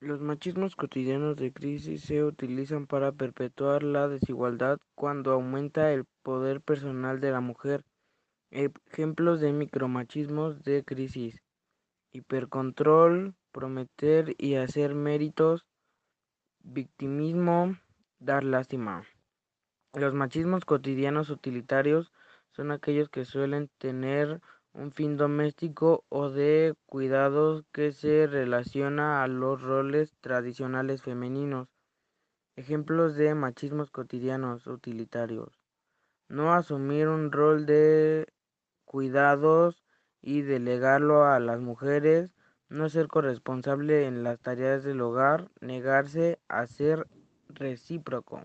Los machismos cotidianos de crisis se utilizan para perpetuar la desigualdad cuando aumenta el poder personal de la mujer. Ejemplos de micromachismos de crisis: hipercontrol, prometer y hacer méritos, victimismo, dar lástima. Los machismos cotidianos utilitarios son aquellos que suelen tener un fin doméstico o de cuidados que se relaciona a los roles tradicionales femeninos. Ejemplos de machismos cotidianos utilitarios. No asumir un rol de cuidados y delegarlo a las mujeres, no ser corresponsable en las tareas del hogar, negarse a ser recíproco.